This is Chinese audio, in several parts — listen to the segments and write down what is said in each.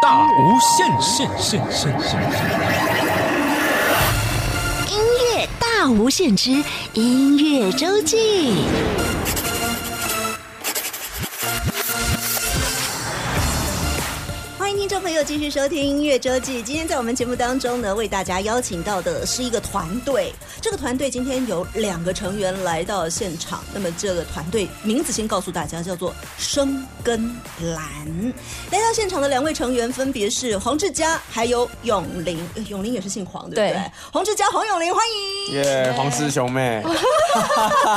大无限，限限限限。音乐大无限之音乐周记。迎听众朋友继续收听音乐周记。今天在我们节目当中呢，为大家邀请到的是一个团队。这个团队今天有两个成员来到现场。那么这个团队名字先告诉大家，叫做生根蓝。来到现场的两位成员分别是黄志佳还有永林。呃永林也是姓黄，对不对？对黄志佳、黄永林，欢迎。耶，黄师兄妹，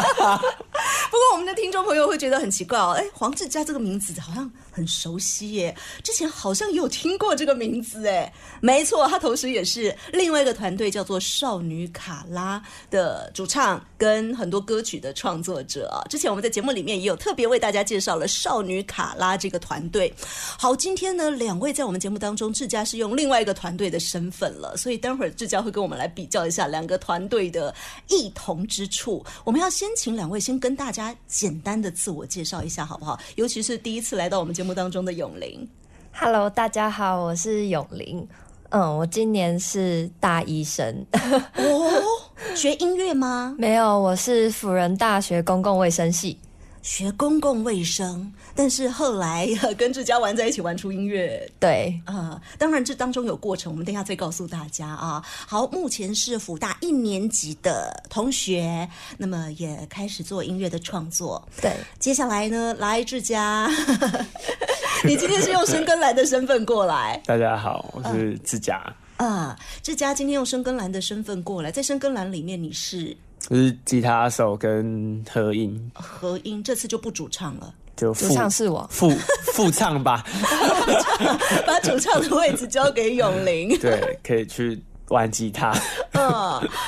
不过我们的听众朋友会觉得很奇怪哦，哎，黄志佳这个名字好像很熟悉耶，之前好像也有听过这个名字哎，没错，他同时也是另外一个团队叫做少女卡拉的主唱跟很多歌曲的创作者。之前我们在节目里面也有特别为大家介绍了少女卡拉这个团队。好，今天呢，两位在我们节目当中，志佳是用另外一个团队的身份了，所以待会儿志佳会跟我们来比较一下两个团队的异同之处。我们要先请两位先跟大家简单的自我介绍一下，好不好？尤其是第一次来到我们节目当中的永林。Hello，大家好，我是永林。嗯，我今年是大一生，哦，学音乐吗？没有，我是辅仁大学公共卫生系。学公共卫生，但是后来呃 跟志佳玩在一起，玩出音乐对，啊、当然这当中有过程，我们等一下再告诉大家啊。好，目前是辅大一年级的同学，那么也开始做音乐的创作。对，接下来呢，来志佳，你今天是用生根兰的身份过来大家好，我是志佳，啊。志佳今天用生根兰的身份过来，在生根兰里面你是我是吉他手跟合音，合音，这次就不主唱了，就主唱是我。副副唱吧，把主唱的位置交给永林。对，可以去玩吉他。嗯，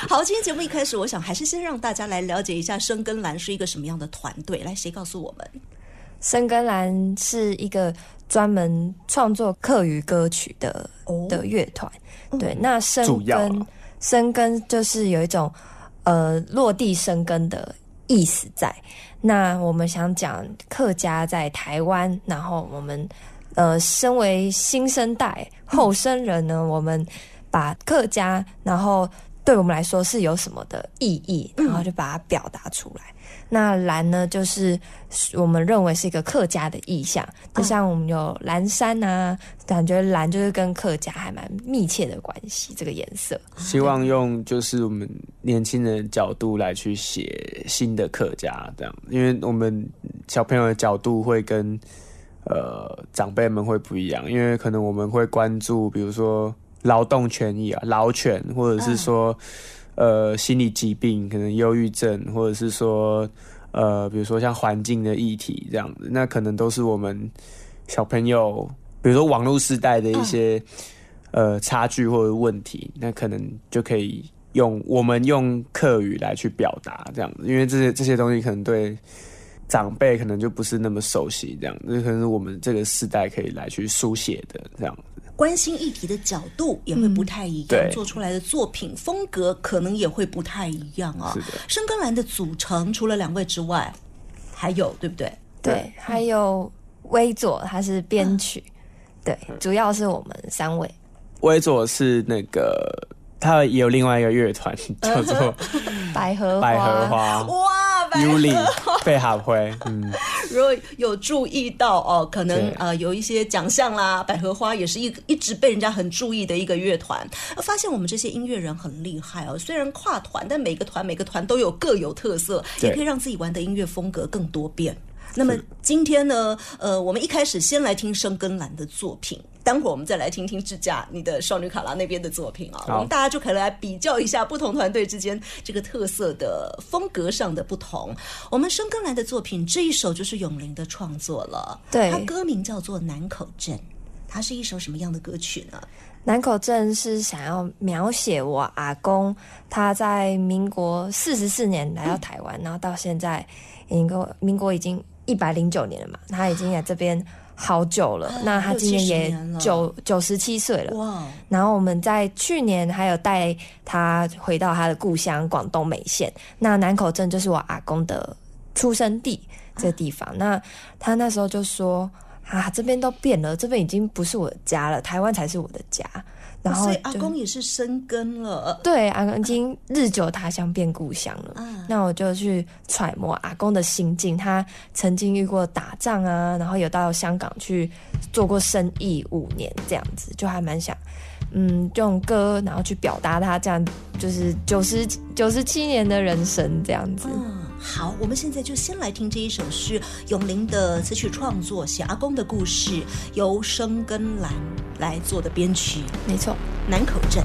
好，今天节目一开始，我想还是先让大家来了解一下生根兰是一个什么样的团队。来，谁告诉我们？生根兰是一个专门创作客语歌曲的、哦的乐团。对，那深主要根啊深根就是有一种呃落地生根的意思在。那我们想讲客家在台湾，然后我们呃身为新生代后生人呢，我们把客家，然后对我们来说是有什么的意义，然后就把它表达出来。那蓝呢，就是我们认为是一个客家的意象，就像我们有蓝山啊，感觉蓝就是跟客家还蛮密切的关系，这个颜色。希望用就是我们年轻人的角度来去写新的客家，这样，因为我们小朋友的角度会跟呃长辈们会不一样，因为可能我们会关注，比如说劳动权益啊、劳权，或者是说、呃心理疾病，可能忧郁症，或者是说呃比如说像环境的议题这样子，那可能都是我们小朋友，比如说网络时代的一些、呃差距或者问题，那可能就可以用我们用客语来去表达这样子，因为这些这些东西可能对长辈可能就不是那么熟悉，这样，这可能是我们这个世代可以来去书写的这样子。关心议题的角度也会不太一样，对。做出来的作品风格可能也会不太一样啊。是的。深根兰的组成除了两位之外，还有对不对？对，还有微佐，他是编曲，对，主要是我们三位。威佐是那个，他也有另外一个乐团叫做 百合百合花。哇，百 Yuli 贝哈辉，嗯，如果有注意到哦，可能呃有一些奖项啦，百合花也是一一直被人家很注意的一个乐团。呃发现我们这些音乐人很厉害哦，虽然跨团，但每个团每个团都有各有特色，也可以让自己玩的音乐风格更多变。那么今天呢，呃，我们一开始先来听生根兰的作品，待会儿我们再来听听志佳你的少女卡拉那边的作品啊，我们大家就可以来比较一下不同团队之间这个特色的风格上的不同。我们生根来的作品这一首就是永林的创作了，对它歌名叫做《南口镇》，它是一首什么样的歌曲呢？南口镇是想要描写我阿公，他在民国四十四年来到台湾，然后到现在，民国民国已经一百零九年了嘛，他已经在这边好久了。那他今年也九九十七岁了。哇，然后我们在去年还有带他回到他的故乡广东梅县，那南口镇就是我阿公的出生地这个地方。那他那时候就说，啊，这边都变了，这边已经不是我的家了，台湾才是我的家。然后所以阿公也是生根了。对，阿公已经日久他乡变故乡了。啊那我就去揣摩阿公的心境，他曾经遇过打仗啊，然后有到香港去做过生意五年这样子，就还蛮想，嗯，用歌然后去表达他这样就是九十九十七年的人生这样子。嗯，好，我们现在就先来听这一首是永林的词曲创作，写阿公的故事，由生根兰来做的编曲，没错，南口镇。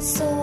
的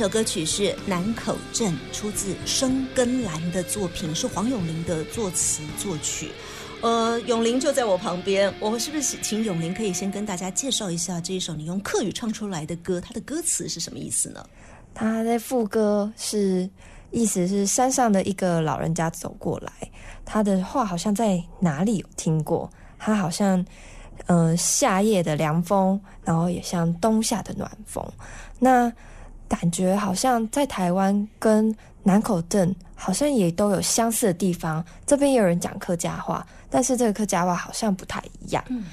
首歌曲是《南口镇》，出自生根兰的作品，是黄永林的作词作曲。呃，永林就在我旁边，我是不是请永林可以先跟大家介绍一下这一首你用客语唱出来的歌，它的歌词是什么意思呢？他在副歌是意思是山上的一个老人家走过来，他的话好像在哪里有听过，他好像呃夏夜的凉风，然后也像冬夏的暖风，那感觉好像在台湾跟南口镇好像也都有相似的地方，这边也有人讲客家话，但是这个客家话好像不太一样，嗯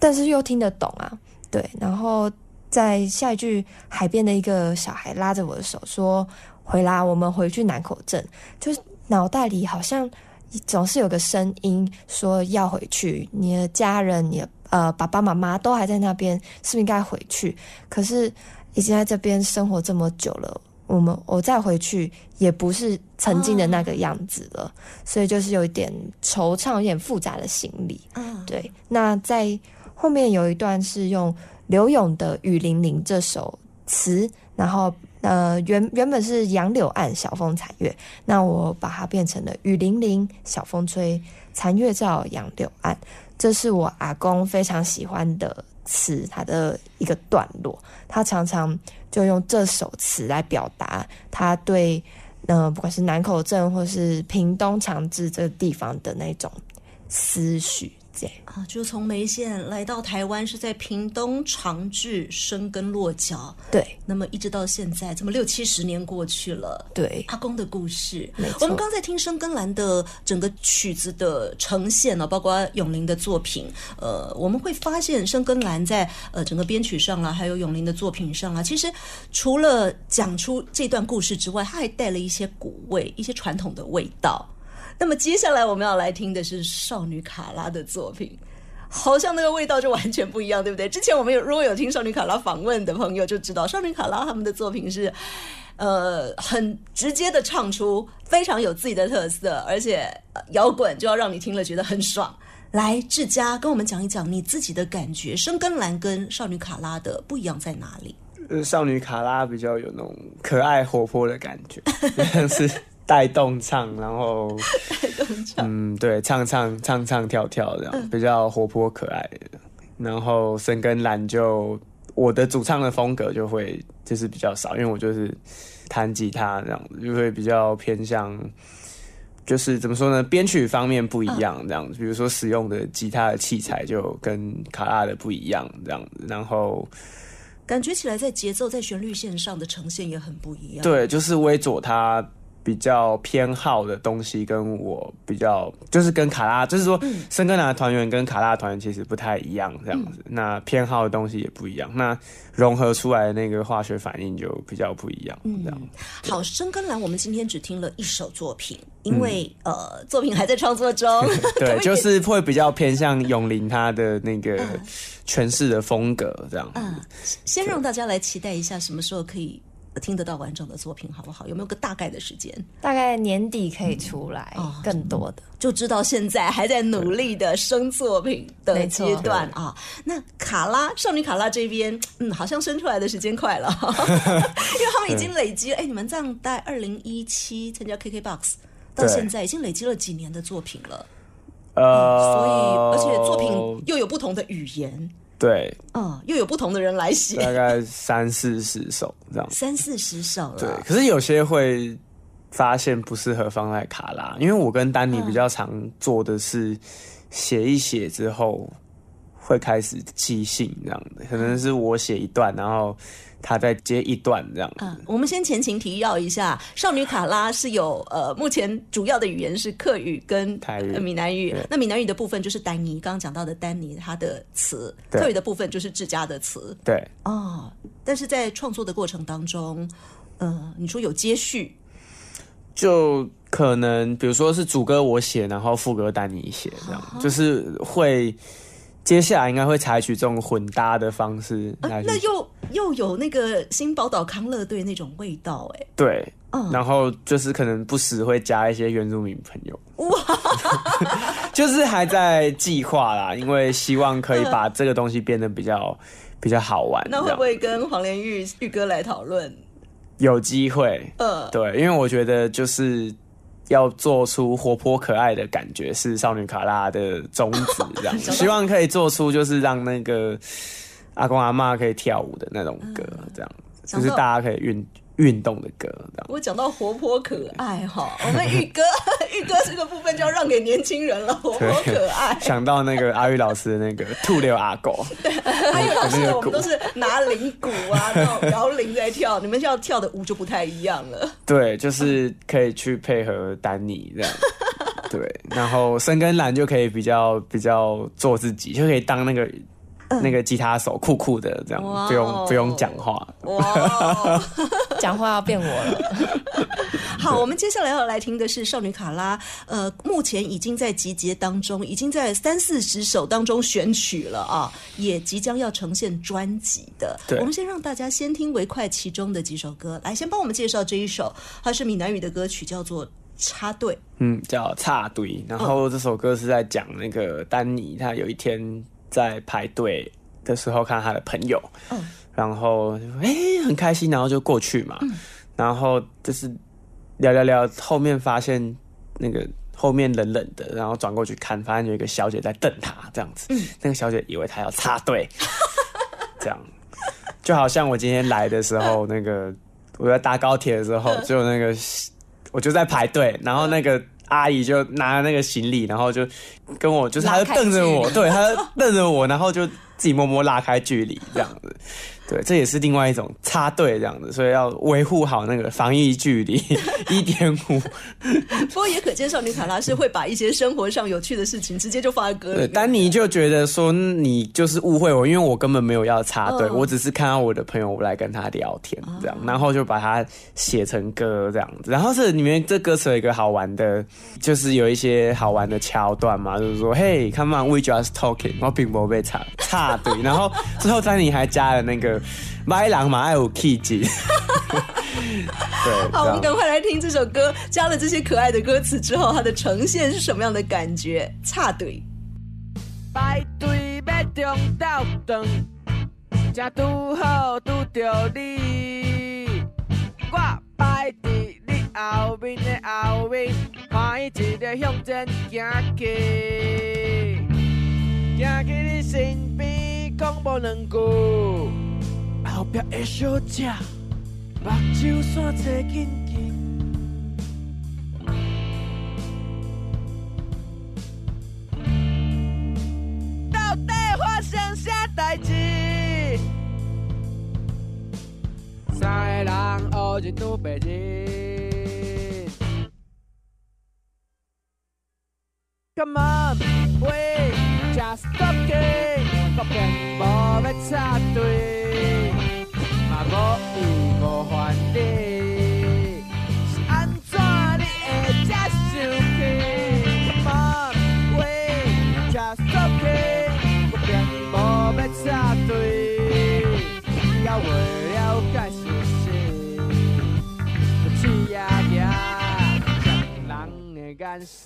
但是又听得懂啊，对，然后在下一句，海边的一个小孩拉着我的手说：“回啦，我们回去南口镇。”就是脑袋里好像总是有个声音说要回去，你的家人、你的呃爸爸妈妈都还在那边，是不是应该回去？可是已经在这边生活这么久了，我们我再回去也不是曾经的那个样子了，所以就是有一点惆怅，有点复杂的心理。嗯，对，那在后面有一段是用刘勇的《雨霖铃》这首词，然后呃原原本是杨柳岸晓风残月，那我把它变成了雨霖铃，晓风吹，残月照杨柳岸。这是我阿公非常喜欢的词，他的一个段落，他常常就用这首词来表达他对呃不管是南口镇或是屏东长治这个地方的那种思绪，啊，就从梅县来到台湾，是在屏东长治生根落脚，对。那么一直到现在，这么六七十年过去了。对。阿公的故事。我们刚才听生根兰的整个曲子的呈现呢，包括永林的作品，呃，我们会发现生根兰在呃整个编曲上啦，还有永林的作品上啊，其实除了讲出这段故事之外，他还带了一些古味、一些传统的味道。那么接下来我们要来听的是少女卡拉的作品。好像那个味道就完全不一样，对不对？之前我们有如果有听少女卡拉访问的朋友就知道，少女卡拉他们的作品是，呃，很直接的唱出非常有自己的特色，而且、摇滚就要让你听了觉得很爽。来，志佳跟我们讲一讲你自己的感觉，生根兰跟少女卡拉的不一样在哪里？呃，少女卡拉比较有那种可爱活泼的感觉，像是带动唱，然后嗯，对，唱唱唱唱跳跳这样，比较活泼可爱的。然后深根兰就我的主唱的风格就会就是比较少，因为我就是弹吉他这样子，就会比较偏向。就是怎么说呢？编曲方面不一样，这样子，比如说使用的吉他的器材就跟卡拉的不一样，这样子。然后感觉起来在节奏、在旋律线上的呈现也很不一样。，对，就是微佐他比较偏好的东西，跟我比较就是跟卡拉，就是说深根兰的团员跟卡拉的团员其实不太一样，这样子。那偏好的东西也不一样，那融合出来的那个化学反应就比较不一样，这样。好，生根兰，我们今天只听了一首作品，因为、呃，作品还在创作中。对，就是会比较偏向永林他的那个诠释的风格，这样。嗯，先让大家来期待一下，什么时候可以呃听得到完整的作品，好不好？有没有个大概的时间？大概年底可以出来哦更多的。就知道现在还在努力的生作品的阶段啊。那卡拉少女卡拉这边，嗯，好像生出来的时间快了，因为他们已经累积了。哎，你们这样在二零一七参加 KKBOX 到现在，已经累积了几年的作品了。呃，所以，而且作品又有不同的语言，对，嗯，又有不同的人来写大，概三四十首这样。三四十首对，。可是有些会发现不适合放在卡拉，因为我跟丹尼比较常做的是写一写之后会开始即兴这样的，可能是我写一段，然后他再接一段这样。嗯，我们先前情提要一下，少女卡拉是有呃，目前主要的语言是客语跟台语呃闽南语。那闽南语的部分就是丹尼刚刚讲到的丹尼他的词，对客语的部分就是志佳的词对，哦。但是在创作的过程当中，呃，你说有接续，就可能比如说是主歌我写，然后副歌丹尼写，这样、就是会。接下来应该会采取这种混搭的方式来去呃那又又有那个新宝岛康乐队那种味道，哎，对，嗯。然后就是可能不时会加一些原住民朋友，哇，就是还在计划啦，因为希望可以把这个东西变得比较比较好玩，那会不会跟黄连玉玉哥来讨论？有机会？呃，对，因为我觉得就是要做出活泼可爱的感觉，是少女卡拉的宗旨，这样。希望可以做出就是让那个阿公阿妈可以跳舞的那种歌，这样就是大家可以运运动的歌。我讲到活泼可爱哈，我们玉哥 玉哥这个部分就要让给年轻人了，活泼可爱。想到那个阿玉老师的那个 兔六阿狗，阿玉老师我们都是拿铃鼓啊，那种摇铃在跳，你们要跳的舞就不太一样了。对，就是可以去配合丹尼这样。对，然后深跟蓝就可以比较比较做自己，就可以当那个、那个吉他手，酷酷的这样，哦不用不用讲话。哇，讲话要变我了，好，我们接下来要来听的是少女卡拉，呃，目前已经在集结当中，已经在三四十首当中选曲了啊，也即将要呈现专辑的。对我们先让大家先听为快其中的几首歌，来，先帮我们介绍这一首，它是闽南语的歌曲，叫做《插队》。嗯，叫插队。然后这首歌是在讲那个丹尼，他有一天在排队的时候看到他的朋友，嗯。然后哎、很开心，然后就过去嘛，然后就是聊聊聊，后面发现那个后面冷冷的，然后转过去看，发现有一个小姐在瞪他，这样子，嗯。那个小姐以为他要插队，这样。就好像我今天来的时候，那个我在搭高铁的时候，就有那个我就在排队，然后那个阿姨就拿了那个行李，然后就跟我，就是她就瞪着我，对，她就瞪着我，然后就自己默默拉开距离，这样子。对，这也是另外一种插队这样子，所以要维护好那个防疫距离 一点五。不过也可见少女卡拉是会把一些生活上有趣的事情直接就放在歌里对，面。丹尼就觉得说你就是误会我，因为我根本没有要插队，嗯我只是看到我的朋友我来跟他聊天这样，然后就把它写成歌这样子。然后这里面这歌词有一个好玩的，就是有一些好玩的桥段嘛，就是说嘿，come on，we just talking，我并不被插插队，然后最后丹尼还加了那个麦郎嘛爱有 key 级，对，好，我们赶快来听这首歌，加了这些可爱的歌词之后，它的呈现是什么样的感觉？插队。排队要中道长，正拄好拄着你。我排伫你后面的后面，欢喜一个向前行去，行去你身边，讲无两句。后壁的小姐，目睭散找紧紧。到底发生啥代志？三个人学一拄白日。Come on, we just talking，我并无要插队，无意无还你，是安怎你会这生气？Come on, we just talking，我并无要插队，要为了解事实，就刺呀呀，让人的眼神。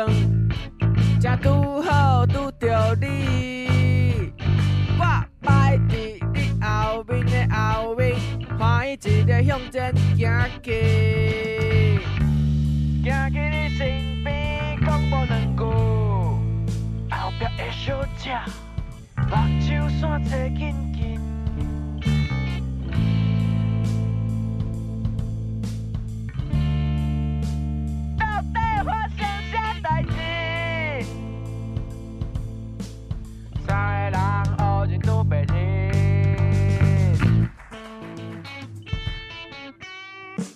长，正拄好拄着你。我排伫你后面的后面，欢喜一个向前行去，行去你身边，讲无两句。后壁的小姐，目睭散找紧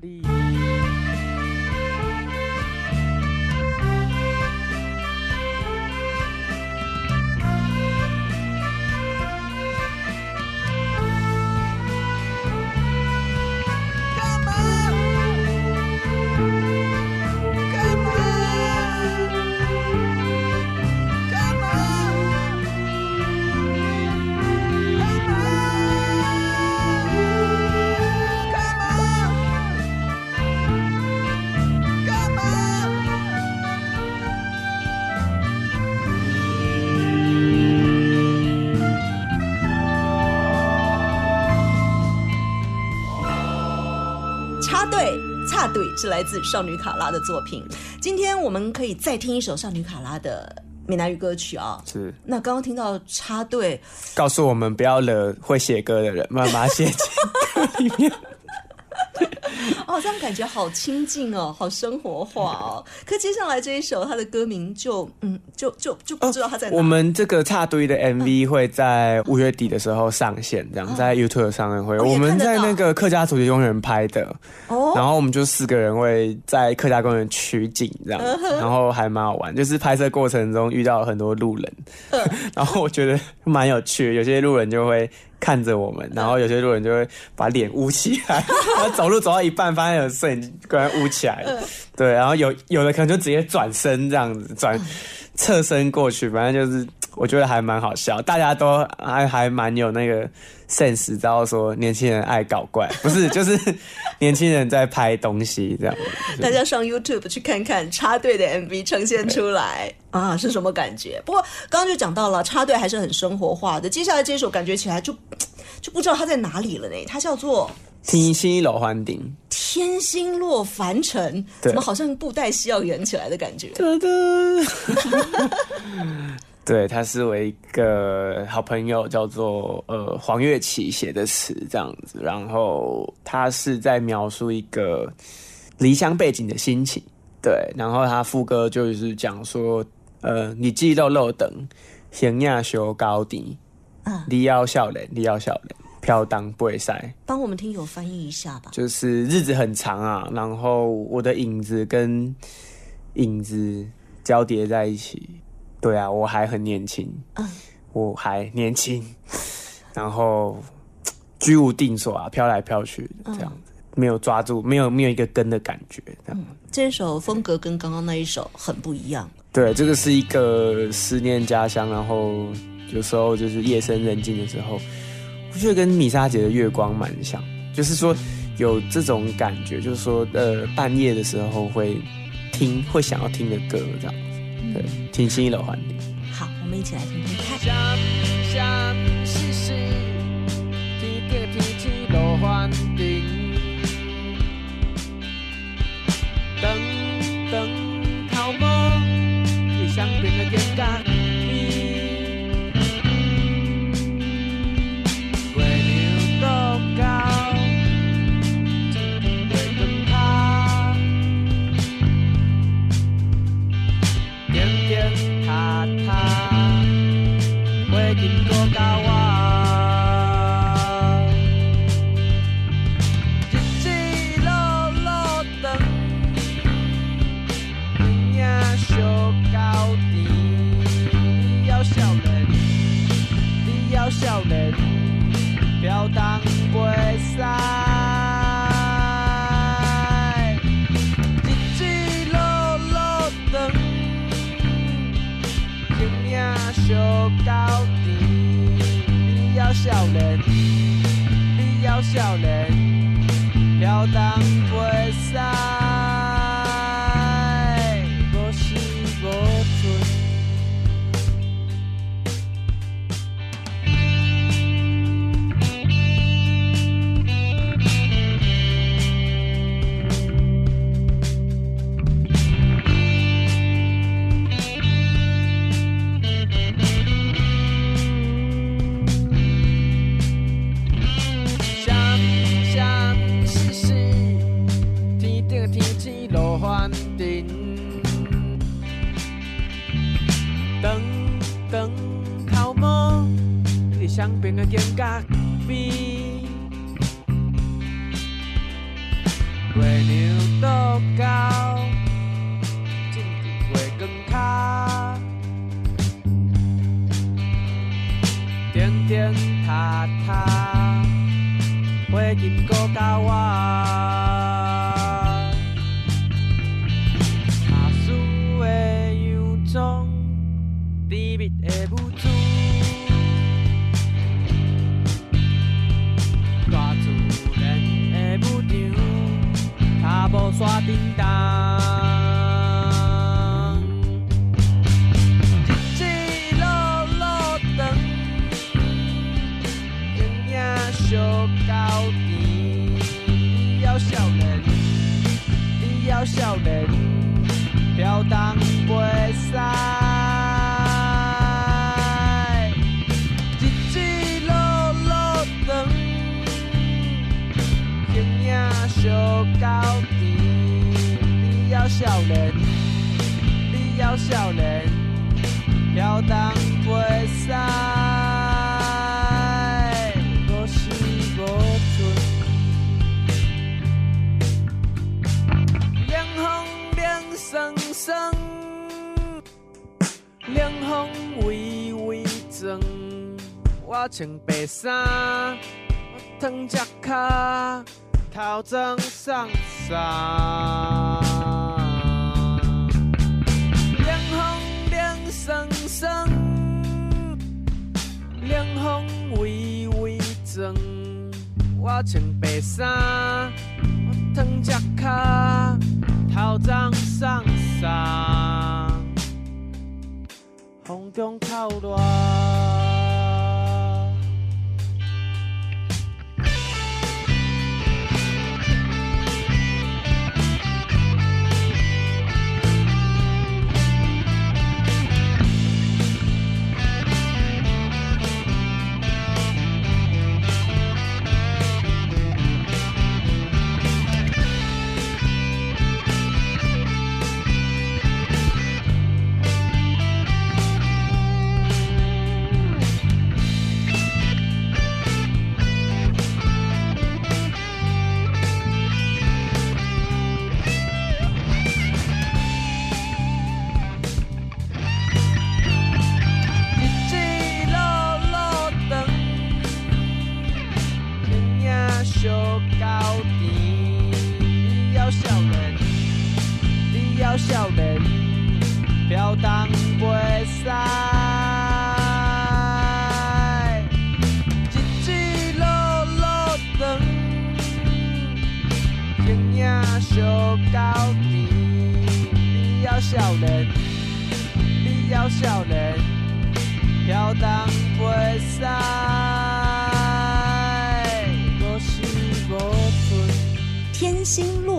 study 是来自少女卡拉的作品。今天我们可以再听一首少女卡拉的闽南语歌曲啊。是那刚刚听到插队，告诉我们不要惹会写歌的人，慢慢把写进歌里面。哦，这样感觉好亲近哦，好生活化哦。可接下来这一首，它的歌名就嗯，就就就不知道它在哪。我们这个插堆的 MV 会在五月底的时候上线，这样在 YouTube 上面会。哦我们在那个客家主题公园拍的，哦然后我们就四个人会在客家公园取景这样嗯，然后还蛮好玩。就是拍摄过程中遇到很多路人，嗯 然后我觉得蛮有趣的。有些路人就会看着我们，然后有些路人就会把脸捂起来，然后走路走到一半，发现有摄影机突然捂起来。对，然后有有的可能就直接转身这样子转侧身过去，反正就是我觉得还蛮好笑，大家都还还蛮有那个 sense，知道说年轻人爱搞怪，不是就是年轻人在拍东西这样。大家上 YouTube 去看看插队的 MV 呈现出来啊，是什么感觉？不过刚刚就讲到了，插队还是很生活化的。接下来这首感觉起来就就不知道它在哪里了呢？它叫做天星楼环顶，《天星落凡尘》，怎么好像布袋戏要演起来的感觉？哒哒。对，他是我一个好朋友，叫做呃黄月琪写的词这样子，然后他是在描述一个离乡背景的心情，对，然后他副歌就是讲说，呃，你记漏漏等，行亚修高低，啊你要笑脸，你要笑脸，飘荡不会塞。帮我们听友翻译一下吧。就是日子很长啊，然后我的影子跟影子交叠在一起。对啊，我还很年轻，嗯。我还年轻，然后居无定所啊，飘来飘去的这样子，没有抓住，没有没有一个根的感觉，这样。这首风格跟刚刚那一首很不一样。对，这个是一个思念家乡，然后有时候就是夜深人静的时候，我觉得跟米莎姐的月光蛮像，就是说有这种感觉，就是说呃半夜的时候会听会想要听的歌这样。子，对，听新一楼环里。好，我们一起来听听看。天顶天气落反顶，少年，你要少年，飘荡袂使，我穿白衫，我烫只脚，头鬃送送。凉风凉爽爽，凉风微微转。我穿白衫，我烫只脚。头鬃送送，风中透热。飘荡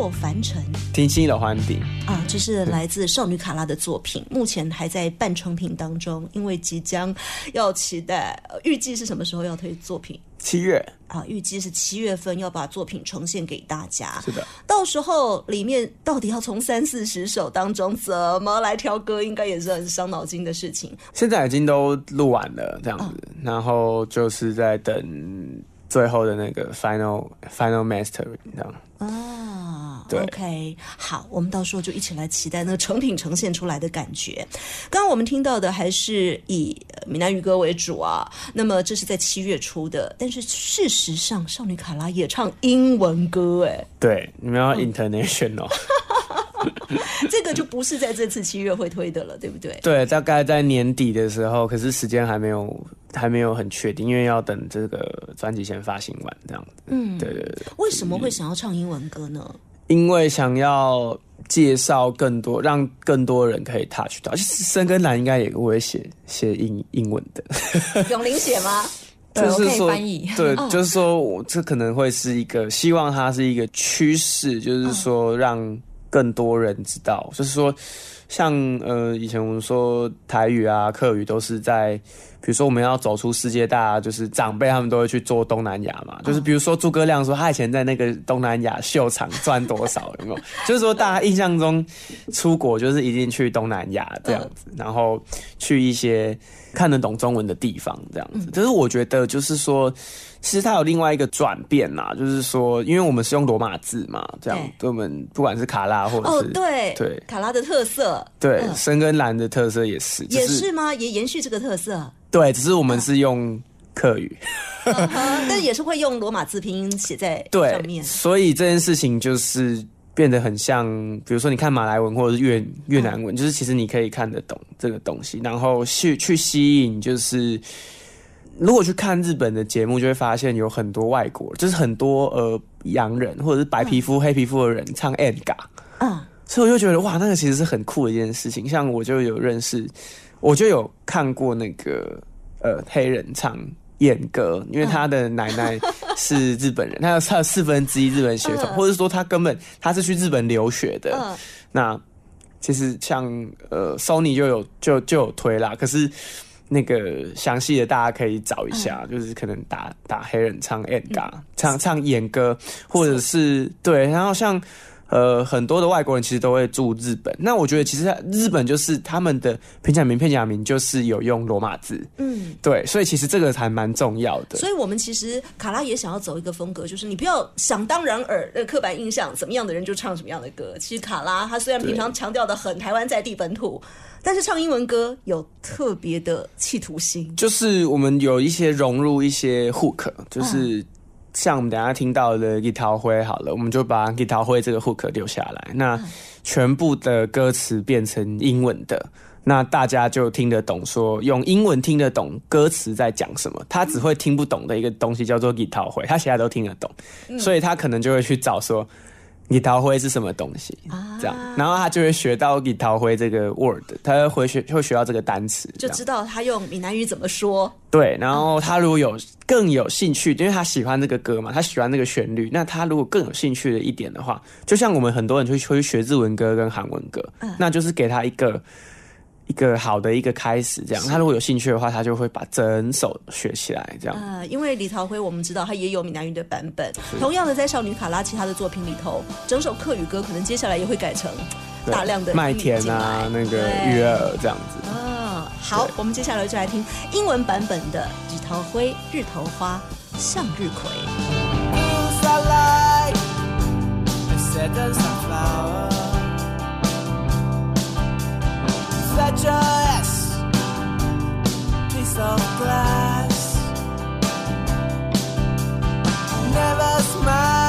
落凡尘听心的欢迪，啊，这是来自少女卡拉的作品，目前还在半成品当中，因为即将要期待，呃预计是什么时候要推作品？七月啊，预计是七月份要把作品呈现给大家。是的，到时候里面到底要从三四十首当中怎么来挑歌，应该也是很伤脑筋的事情。现在已经都录完了这样子，然后就是在等最后的那个 final final mastering 这样。啊对，OK，好，我们到时候就一起来期待那个成品呈现出来的感觉。刚刚我们听到的还是以呃闽南语歌为主啊，那么这是在七月初的，但是事实上，少女卡拉也唱英文歌，哎，对，你们要 international，、这个就不是在这次七月会推的了，对不对？对，大概在年底的时候，可是时间还没有还没有很确定，因为要等这个专辑先发行完这样子。嗯，对对对，为什么会想要唱英文歌呢？因为想要介绍更多，让更多人可以 touch 到。其实深跟蓝应该也会写写英英文的，永林写吗？就是说翻译对，哦就是说我这可能会是一个，希望它是一个趋势，就是说让更多人知道，就是说像呃以前我们说台语啊、客语都是在，比如说我们要走出世界，大家就是长辈他们都会去做东南亚嘛，就是比如说诸葛亮说他以前在那个东南亚秀场赚多少，有没有？就是说大家印象中出国就是一定去东南亚这样子，然后去一些看得懂中文的地方这样子。可是我觉得就是说，其实它有另外一个转变啦，就是说，因为我们是用罗马字嘛，这样我们不管是卡拉或者哦是，对对。卡拉的特色。对嗯。深跟蓝的特色也是，只也是吗？也延续这个特色，对，只是我们是用客语。嗯但也是会用罗马字拼音写在 对上，面。所以这件事情就是变得很像，比如说你看马来文或者是越越南文，就是其实你可以看得懂这个东西，然后去去吸引，就是如果去看日本的节目，就会发现有很多外国，就是很多呃洋人或者是白皮肤、黑皮肤的人唱 n a 嗯，所以我就觉得哇，那个其实是很酷的一件事情。像我就有认识，我就有看过那个呃黑人唱演歌，因为他的奶奶是日本人，他有他有四分之一日本血统，嗯或者说他根本他是去日本留学的。嗯那其实像呃 Sony 就有就就有推啦，可是。那个详细的大家可以找一下，就是可能打打黑人唱 a n g a 唱唱演歌，或者是对，然后像呃很多的外国人其实都会住日本。那我觉得其实日本就是他们的平假名片假名就是有用罗马字，嗯，对，所以其实这个还蛮重要的。所以我们其实卡拉也想要走一个风格，就是你不要想当然耳的刻板印象，怎么样的人就唱什么样的歌。其实卡拉他虽然平常强调的很台湾在地本土，但是唱英文歌有特别的企图心。就是我们有一些融入一些 hook，就是像我们等下听到的《Guitar 灰》好了，我们就把《Guitar 灰》这个 hook 留下来，那全部的歌词变成英文的。那大家就听得懂说用英文听得懂歌词在讲什么。他只会听不懂的一个东西叫做 Guitar 灰，他其他都听得懂，所以他可能就会去找说 Guitar 灰是什么东西，这样，然后他就会学到 Guitar 灰这个 word，他会学会学到这个单词，就知道他用闽南语怎么说。对，然后他如果有更有兴趣，因为他喜欢这个歌嘛，他喜欢这个旋律，那他如果更有兴趣的一点的话，就像我们很多人去会去学日文歌跟韩文歌，那就是给他一个一个好的一个开始，这样。他如果有兴趣的话，他就会把整首学起来，这样。呃，因为李桃辉我们知道他也有闽南语的版本，同样的在少女卡拉其他的作品里头，整首客语歌可能接下来也会改成大量的麦田啊，那个对鱼儿这样子。啊，好，我们接下来就来听英文版本的李桃辉《日头花向日葵》。that joyous piece of glass. Never smile.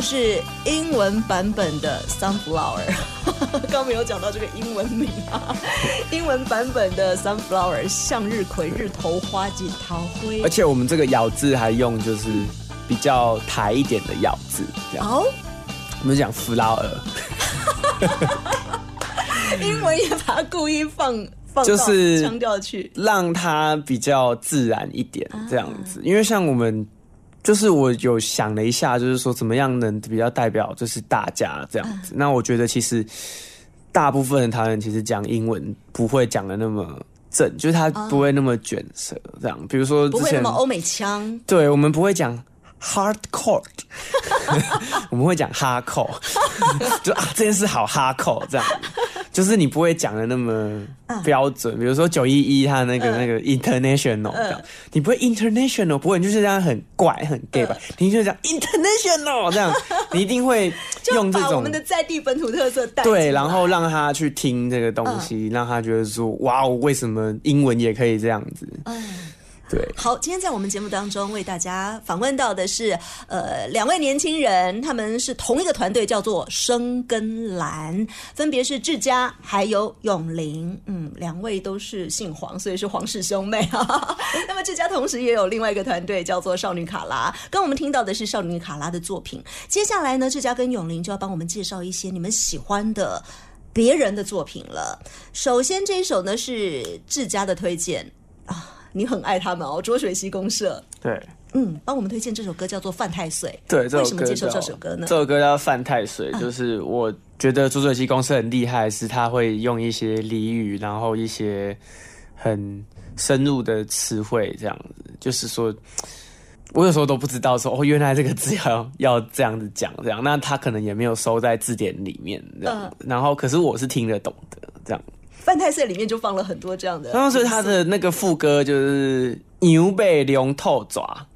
到是英文版本的 Sunflower，刚没有讲到这个英文名啊，英文版本的 Sunflower 向日葵日头花锦桃灰而。且我们这个咬字还用就是比较台一点的咬字，这样哦，我们讲 flower，英文也把它故意放放就是腔调去。让它比较自然一点，这样子。因为像我们，就是我有想了一下，就是说怎么样能比较代表就是大家这样子。那我觉得其实大部分的台湾人其实讲英文不会讲的那么正，就是他不会那么卷舌这样。比如说不会那么欧美腔，对我们不会讲 hardcore，我们会讲 hardcore，就啊这件事好 hardcore 这样，就是你不会讲的那么标准。比如说九一一他那个、那个 international 这样，你不会 international，不会，你就是这样很怪很 gay 吧？你就讲 international 这样，你一定会就用这种把我们的在地本土特色带对，然后让他去听这个东西，让他觉得说哇，为什么英文也可以这样子？对。好，今天在我们节目当中为大家访问到的是呃两位年轻人，他们是同一个团队，叫做生根蓝，分别是志佳还有永林，嗯，两位都是姓黄，所以是黄氏兄妹啊。那么志佳同时也有另外一个团队叫做少女卡拉，刚我们听到的是少女卡拉的作品。接下来呢，志佳跟永林就要帮我们介绍一些你们喜欢的。别人的作品了。首先这一首呢是志佳的推荐啊，你很爱他们哦，浊水溪公社。对，嗯，帮我们推荐这首歌叫做《犯太岁》。对，这首歌为什么接受这首歌呢？这首歌叫《犯太岁》，就是我觉得浊水溪公社很厉害，是他会用一些俚语，然后一些很深入的词汇，这样子，就是说。我有时候都不知道说哦，原来这个字要要这样子讲，这样，那他可能也没有收在字典里面，这样。嗯然后，可是我是听得懂的，这样。犯太岁里面就放了很多这样的。然后所以他的那个副歌就是牛背龙透爪，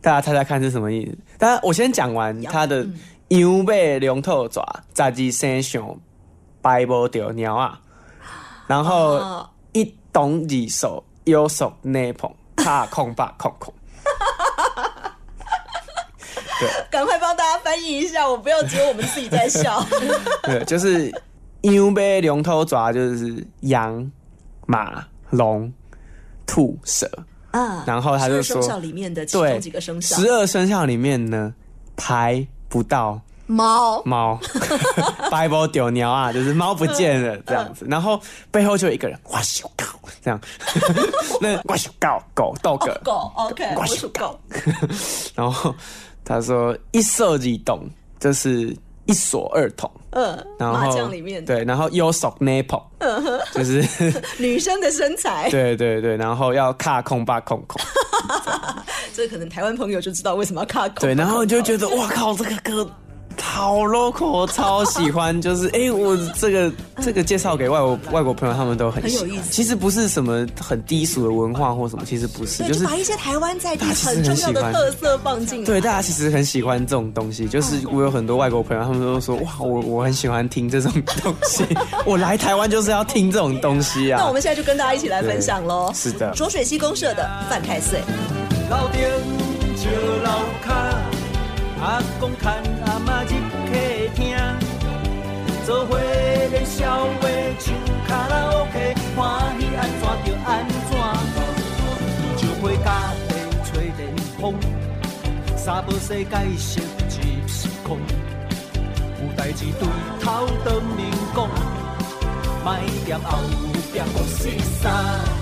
大家猜猜看是什么意思？当然我先讲完他的牛背龙透爪，十二生上白无着鸟啊，然后哦一懂二手右手内捧，卡空吧空空。赶快帮大家翻译一下，我不要只有我们自己在笑。对，就是牛被龙头爪，就是羊、马、龙、兔、蛇。啊，然后他就12生说肖里面的其对，中几个生肖，十二生肖里面呢，排不到猫。猫，Bible 丢鸟啊，就是猫不见了这样子。然后背后就有一个人，哇咻狗这样，那哇咻狗狗 dog，、哦狗，OK，我哇咻属狗，然后他说一射即动，就是一锁二筒。嗯，然后麻将里面。的对，然后右手 nipple，就是 女生的身材，对对对，然后要卡空吧空空，这可能台湾朋友就知道为什么要卡空。对，然后你就觉得哇靠，这个歌好 local，我超喜欢，就是 哎、诶我这个这个介绍给外国外国朋友，他们都很喜欢很有意思其实不是什么很低俗的文化或什么，其实不是，对，就就是把一些台湾在地很重要的特色放进来。对，大家其实很喜欢这种东西。就是我有很多外国朋友，他们都说哇，我我很喜欢听这种东西，我来台湾就是要听这种东西啊。那我们现在就跟大家一起来分享喽。是的浊水溪公社的范太岁。老店就老看，阿公牵阿嬷入客厅，做伙咧笑话唱卡拉 OK，欢喜安怎就安怎。就花家己吹电风，三无世界色一时空。有代志对头当面讲，莫嫌后壁讲四三。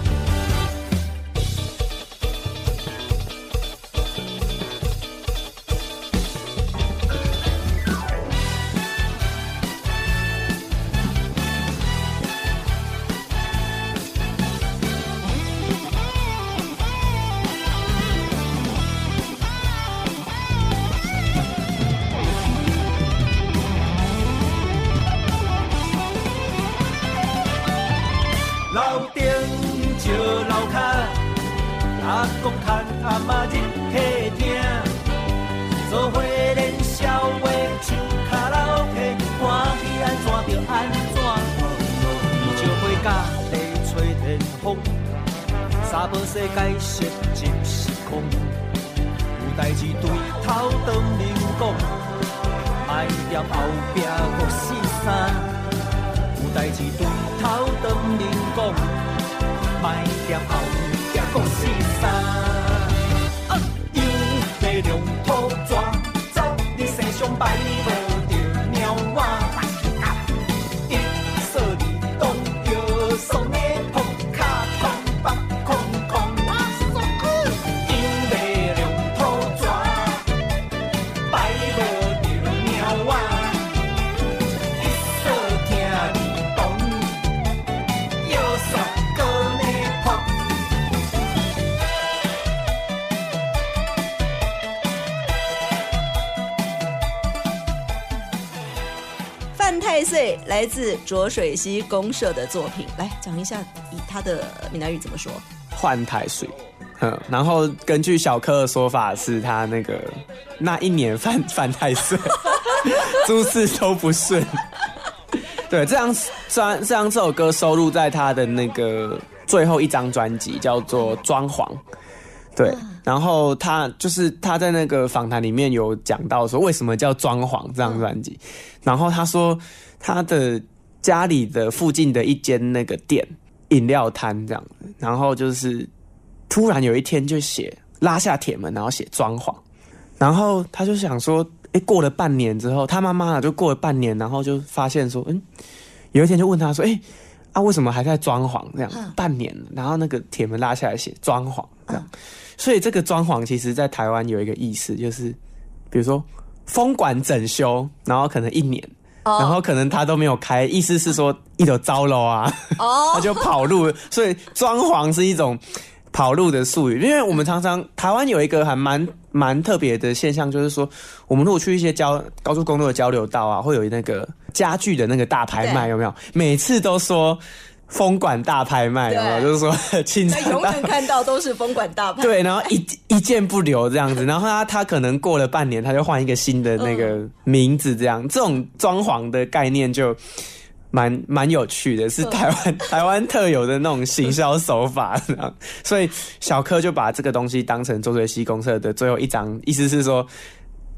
来自浊水溪公社的作品，来讲一下以他的闽南语怎么说？换太水。嗯，然后根据小柯的说法，是他那个那一年犯 犯太岁，诸事都不顺。对，这样专这样这首歌收录在他的那个最后一张专辑，叫做《装潢》。对，然后他就是他在那个访谈里面有讲到说，为什么叫《装潢》这张专辑。然后他说他的家里的附近的一间那个店饮料摊这样，然后就是突然有一天就写拉下铁门，然后写装潢，然后他就想说，哎，过了半年之后，他妈妈啊就过了半年，然后就发现说，嗯，有一天就问他说，哎，啊为什么还在装潢这样？嗯半年，然后那个铁门拉下来写装潢这样，所以这个装潢其实在台湾有一个意思，就是比如说封管整修，然后可能一年。然后可能他都没有开，意思是说一头糟了啊，哦 他就跑路，所以装潢是一种跑路的术语。因为我们常常台湾有一个还蛮蛮特别的现象，就是说我们如果去一些交高速公路的交流道啊，会有那个家具的那个大拍卖，有没有？每次都说封馆大拍卖，有没有？就是说 清在永远看到都是风管大拍。对，然后一 一件不留这样子，然后他他可能过了半年，他就换一个新的那个名字，这样、这种装潢的概念就蛮蛮有趣的，是台湾、台湾特有的那种行销手法，这样，所以小柯就把这个东西当成周水西公社的最后一张，意思是说。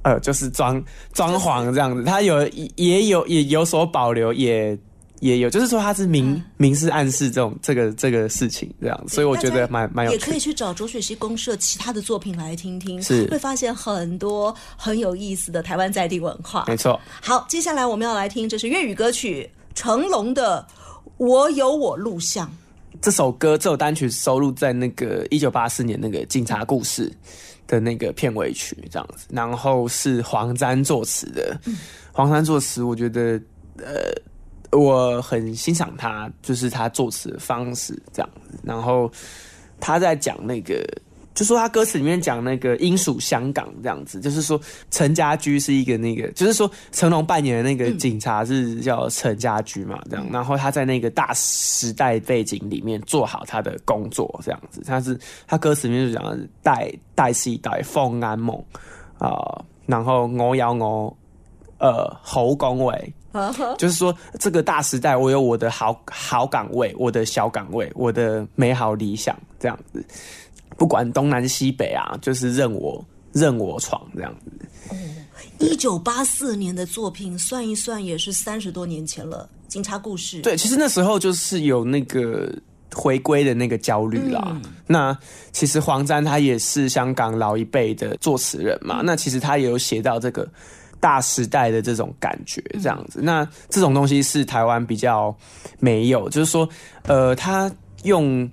呃，就是装装潢这样子，他有也有也有所保留，也也有，就是说他是明、明示暗示这种这个这个事情这样，所以我觉得蛮蛮也可以。去找卓水溪公社其他的作品来听听，是会发现很多很有意思的台湾在地文化。没错，好，接下来我们要来听，这是粤语歌曲成龙的《我有我录像》。这首歌这首单曲收录在那个一九八四年那个《警察故事》的那个片尾曲这样子，然后是黄沾作词的。黄沾作词，我觉得呃，我很欣赏他，就是他作词的方式这样子。然后他在讲那个，就说他歌词里面讲那个英属香港这样子，就是说陈家驹是一个那个，就是说成龙扮演的那个警察是叫陈家驹嘛，这样。然后他在那个大时代背景里面做好他的工作，这样子。他是他歌词里面就讲代代是代放安梦啊、然后我有我呃侯恭维。就是说，这个大时代，我有我的好好岗位，我的小岗位，我的美好理想，这样子，不管东南西北啊，就是任我任我闯这样子。一九八四年的作品，算一算也是三十多年前了。警察故事，对，其实那时候就是有那个回归的那个焦虑啦。那其实黄沾他也是香港老一辈的作词人嘛，那其实他也有写到这个大时代的这种感觉，这样子。那这种东西是台湾比较没有，就是说，呃，他用。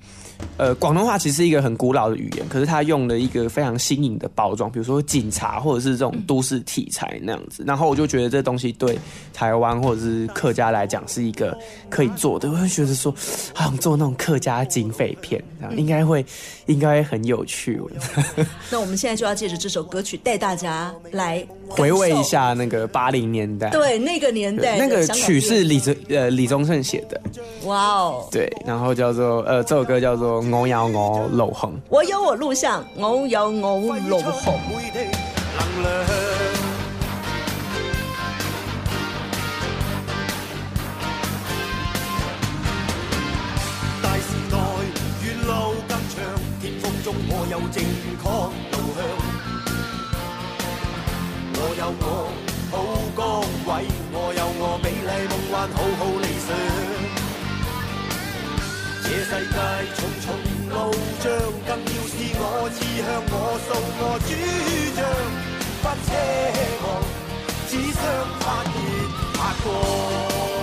呃，广东话其实是一个很古老的语言，可是他用了一个非常新颖的包装，比如说警察或者是这种都市题材那样子。然后我就觉得这东西对台湾或者是客家来讲是一个可以做的，我就觉得说，好想做那种客家警匪片，这样应该会应该很有趣。那我们现在就要借着这首歌曲带大家来回味一。下那个八零年代，对，那个年代那个曲是李宗呃李宗盛写的，哇哦！对，然后叫做呃这首歌叫做《我有我路向，我有我路向，我有我路向。大城代，远路更长，天风中，我有正确导向。我有我好岗位，我有我美丽梦幻，好好理想。这世界。路障，更要是我志向，我數我主张，不奢望，只想发现发光。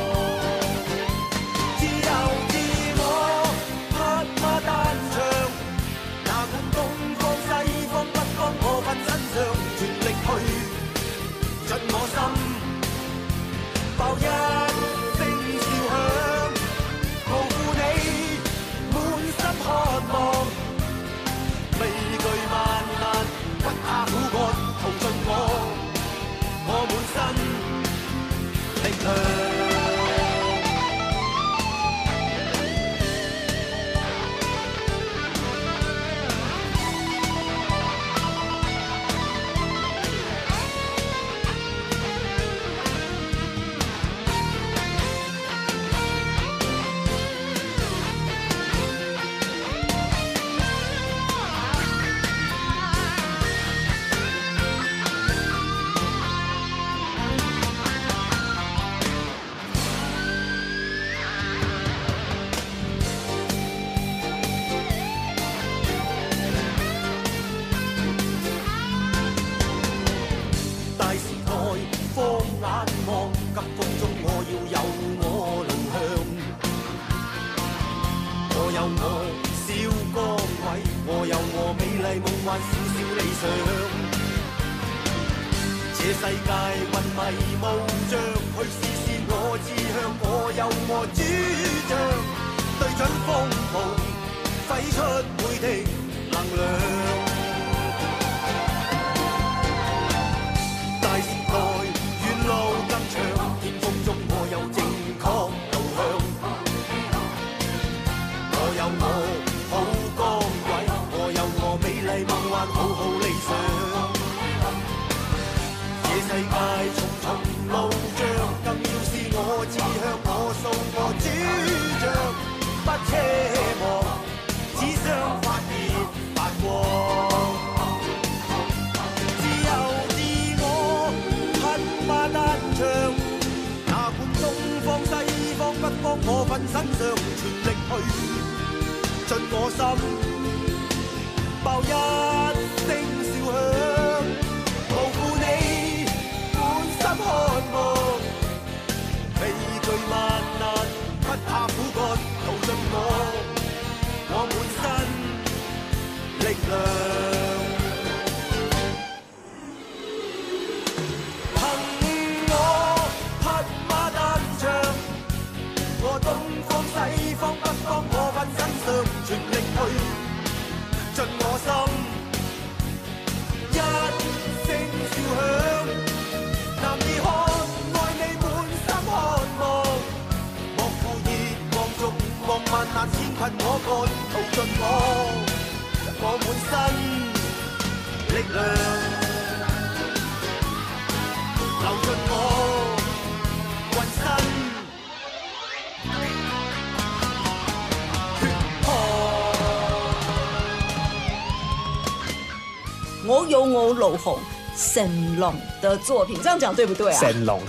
沈龙的作品，这样讲对不对啊？神龙，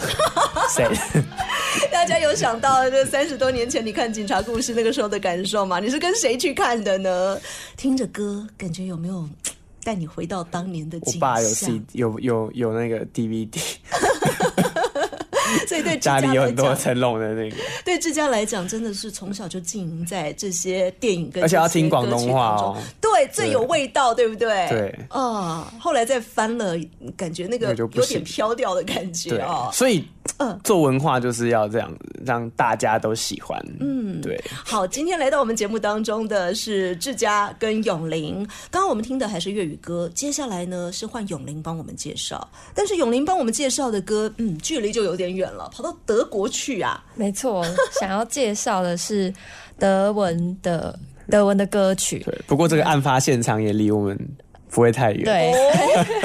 神，大家有想到这三十多年前你看《警察故事》那个时候的感受吗？你是跟谁去看的呢？听着歌，感觉有没有带你回到当年的景我爸有有有有那个 DVD，所以对 家里有，很多成龙的那个，对志佳来讲，真的是从小就经营在这些电影跟而且要听广东话哦。对，最有味道，对不对？对。啊、后来再翻了，感觉那个有点飘掉的感觉哦，。所以嗯做文化就是要这样子，让大家都喜欢。嗯，对，好，今天来到我们节目当中的是志佳跟永玲。刚刚我们听的还是粤语歌，接下来呢是换永玲帮我们介绍。但是永玲帮我们介绍的歌，嗯，距离就有点远了，跑到德国去啊。没错，想要介绍的是德文的德文的歌曲。对。不过这个案发现场也离我们不会太远。，对，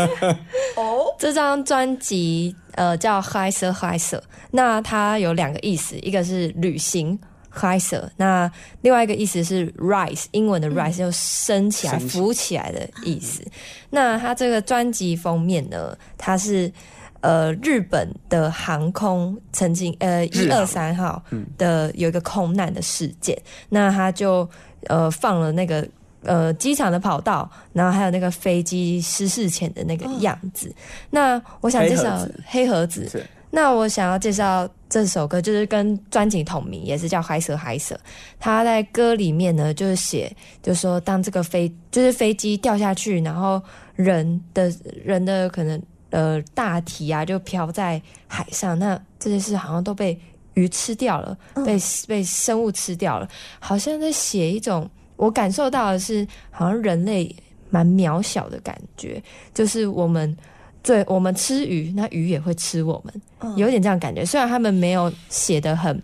哦，这张专辑呃叫《High Sir High Sir》，那它有两个意思，一个是旅行 High Sir，那另外一个意思是 rise，英文的 rise 就升起来、浮起来的意思。那它这个专辑封面呢，它是呃日本的航空曾经呃一二三号嗯。的有一个空难的事件，那他就呃放了那个。呃，机场的跑道，然后还有那个飞机失事前的那个样子。那我想介绍黑盒子。盒子，那我想要介绍这首歌，就是跟专辑同名，也是叫《海蛇海蛇》。他在歌里面呢，就是写，就说当这个飞，就是飞机掉下去，然后人的人的可能呃大体啊，就飘在海上，那这件事好像都被鱼吃掉了，被被生物吃掉了，好像在写一种我感受到的是，好像人类蛮渺小的感觉，就是我们。对，我们吃鱼，那鱼也会吃我们。嗯有点这样感觉。虽然他们没有写的很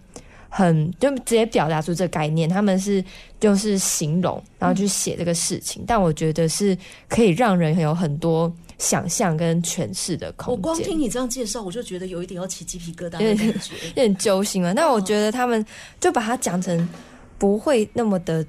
很就直接表达出这个概念，他们是就是形容，然后去写这个事情，但我觉得是可以让人有很多想象跟诠释的空间我。光听你这样介绍，我就觉得有一点要起鸡皮疙瘩的感觉。有点揪心了。那我觉得他们就把它讲成不会那么的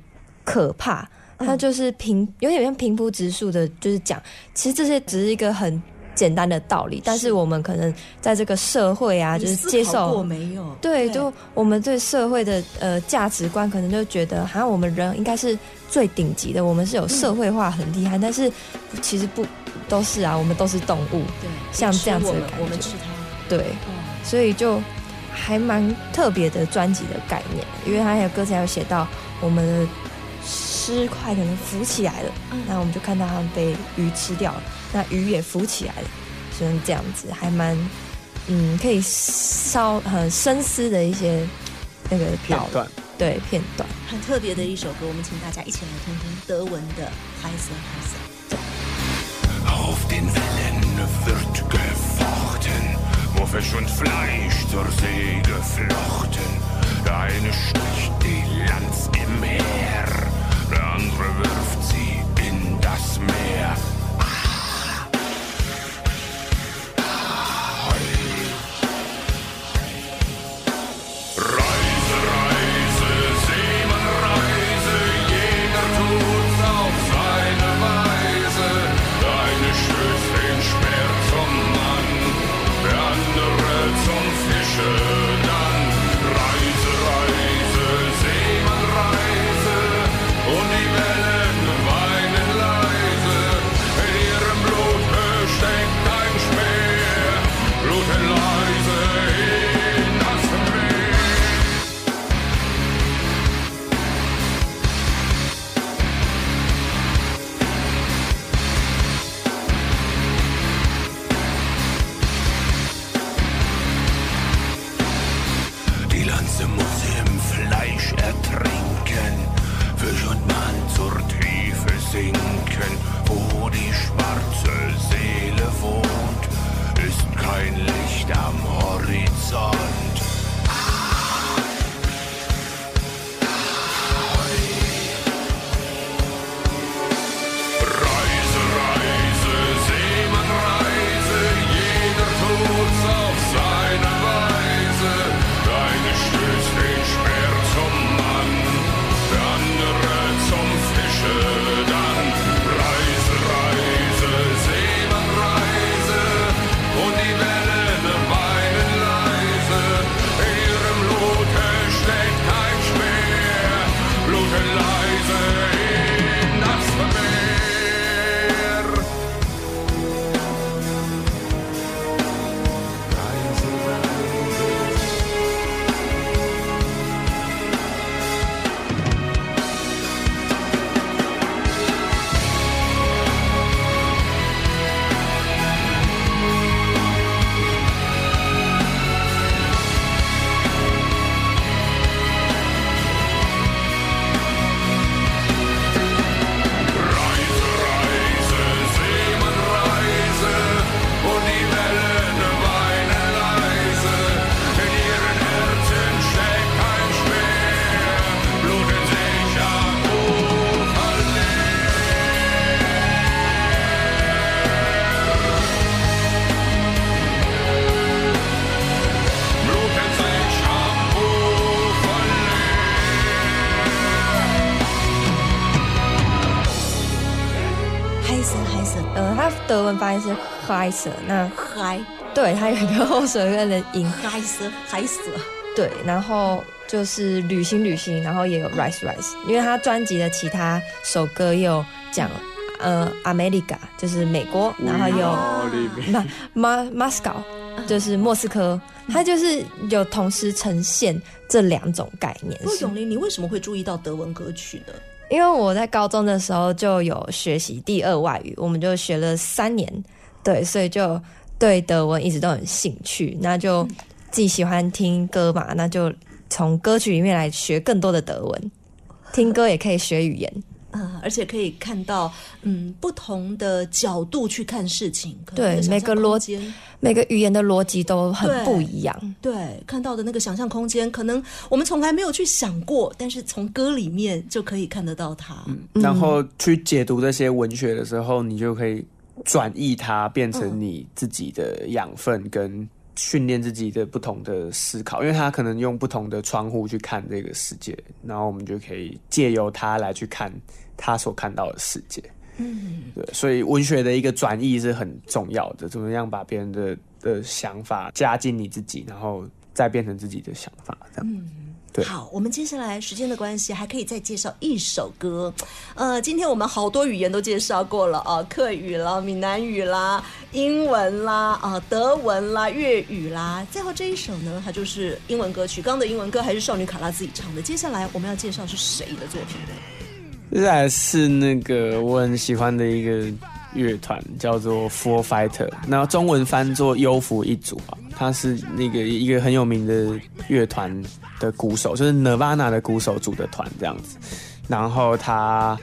可怕，它就是平有点像平铺直述的，就是讲其实这些只是一个很简单的道理，但是我们可能在这个社会啊，就是接受过受。没有？对，就我们对社会的呃价值观，可能就觉得，好像我们人应该是最顶级的，我们是有社会化很厉害，但是其实不都是啊，我们都是动物，对，像这样子的感觉我们吃它。对，哦所以就还蛮特别的专辑的概念，因为它还有歌词还有写到我们的尸块可能浮起来了，嗯那我们就看到它们被鱼吃掉了，那鱼也浮起来了，所以这样子还蛮嗯可以稍很深思的一些那个片段。对片段。很特别的一首歌，我们请大家一起来听听德文的《嗨森嗨森》。Auf den Wellen wird gefochten, wo Fisch und Fleisch zur See geflochten. Der eine sticht die Lanz im Meer, der andere wirft sie in das Meer. 发音是 h i s e 那嗨，对，它有一个后舌根的音，嗨死了嗨死了，对，然后就是旅行旅行，然后也有 rise rise，因为他专辑的其他首歌也有讲呃 America 就是美国，然后有马马 Moscow 就是莫斯科，它就是有同时呈现这两种概念。不。过永林，你为什么会注意到德文歌曲呢？因为我在高中的时候就有学习第二外语，我们就学了三年，对，所以就对德文一直都很兴趣。那就自己喜欢听歌嘛，那就从歌曲里面来学更多的德文。听歌也可以学语言，呃，而且可以看到，嗯，不同的角度去看事情，对每个逻辑每个语言的逻辑都很不一样。对，看到的那个想象空间，可能我们从来没有去想过，但是从歌里面就可以看得到它。然后去解读这些文学的时候，你就可以转译它，变成你自己的养分跟训练自己的不同的思考，因为他可能用不同的窗户去看这个世界，然后我们就可以借由它来去看他所看到的世界。嗯，对，所以文学的一个转译是很重要的，怎么样把别人的的想法加进你自己，然后再变成自己的想法，这样。对好，我们接下来时间的关系，还可以再介绍一首歌。呃，今天我们好多语言都介绍过了啊，客语啦、闽南语啦、英文啦、啊德文啦、粤语啦。最后这一首呢，它就是英文歌曲。刚刚的英文歌还是少女卡拉自己唱的。接下来我们要介绍是谁的作品呢？接下来是那个我很喜欢的一个乐团，叫做 Four Fighter，那中文翻作优福一族啊。他是那个一个很有名的乐团的鼓手，就是 Nirvana 的鼓手组的团这样子。然后他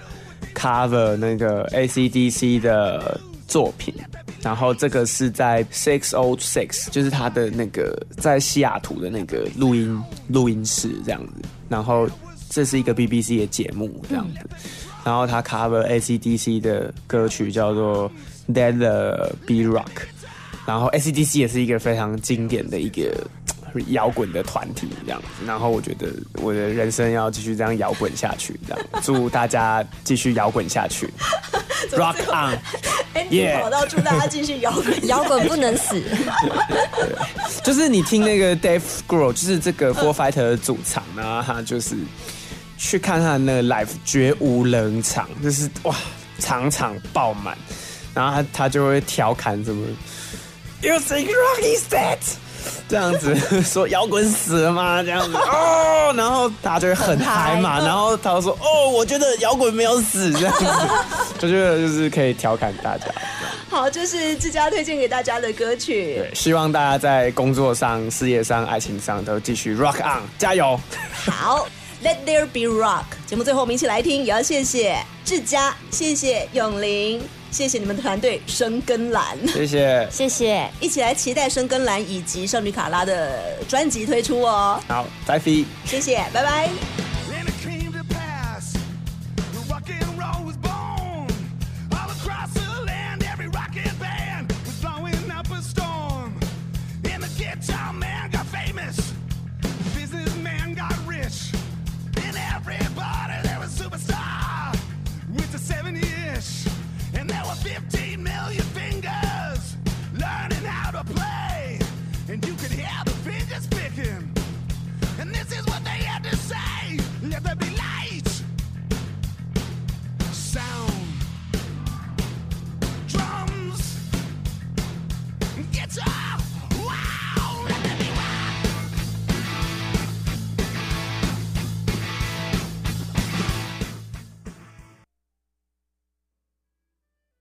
cover 那个 ACDC 的作品，然后这个是在 Six O Six，就是他的那个在西雅图的那个录音录音室这样子。然后这是一个 BBC 的节目这样子。然后他 cover ACDC 的歌曲叫做 Let the Be Rock，然后 ACDC 也是一个非常经典的一个呃摇滚的团体这样子。然后我觉得我的人生要继续这样摇滚下去，这样。祝大家继续摇滚下去，Rock on！哎，你跑到祝大家继续摇滚，摇滚不能死，就是你听那个 Dave Grohl，就是这个 Four Fighter 的主唱，然后他就是去看他的那个 live，绝无冷场，就是哇，场场爆满，然后他他就会调侃什么，You think rock is dead？这样子说摇滚死了吗？这样子 哦，然后大家就会很嗨嘛，然后他就说哦，我觉得摇滚没有死，这样子，就觉得就是可以调侃大家。好，这是自家推荐给大家的歌曲。对，希望大家在工作上、事业上、爱情上都继续 rock on，加油！好，Let there be rock。节目最后我们一起来听，也要谢谢志佳，谢谢永林，谢谢你们的团队生根蓝，谢谢，谢谢。一起来期待生根蓝以及少女卡拉的专辑推出哦。好，再飞。谢谢，拜拜。